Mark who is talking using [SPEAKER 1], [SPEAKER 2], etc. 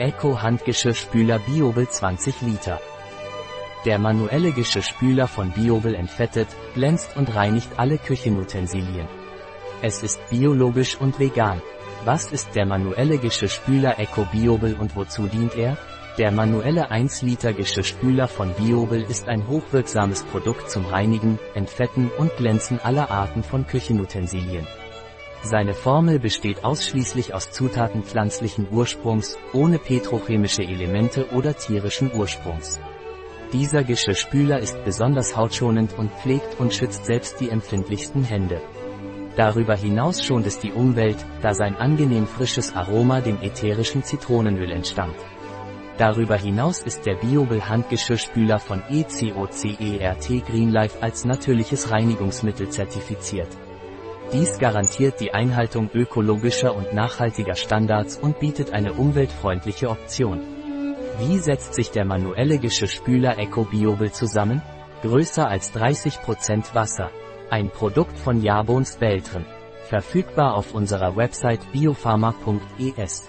[SPEAKER 1] Eco Handgeschirrspüler Biobel 20 Liter. Der manuelle Geschirrspüler von Biobel entfettet, glänzt und reinigt alle Küchenutensilien. Es ist biologisch und vegan. Was ist der manuelle Geschirrspüler Eco Biobel und wozu dient er? Der manuelle 1 Liter Geschirrspüler von Biobel ist ein hochwirksames Produkt zum Reinigen, Entfetten und Glänzen aller Arten von Küchenutensilien. Seine Formel besteht ausschließlich aus Zutaten pflanzlichen Ursprungs, ohne petrochemische Elemente oder tierischen Ursprungs. Dieser Geschirrspüler ist besonders hautschonend und pflegt und schützt selbst die empfindlichsten Hände. Darüber hinaus schont es die Umwelt, da sein angenehm frisches Aroma dem ätherischen Zitronenöl entstammt. Darüber hinaus ist der Biobel Handgeschirrspüler von ECOCERT Greenlife als natürliches Reinigungsmittel zertifiziert. Dies garantiert die Einhaltung ökologischer und nachhaltiger Standards und bietet eine umweltfreundliche Option. Wie setzt sich der manuelle Geschirrspüler Eco Biobel zusammen? Größer als 30% Wasser. Ein Produkt von Jabons Beltren. Verfügbar auf unserer Website biopharma.es.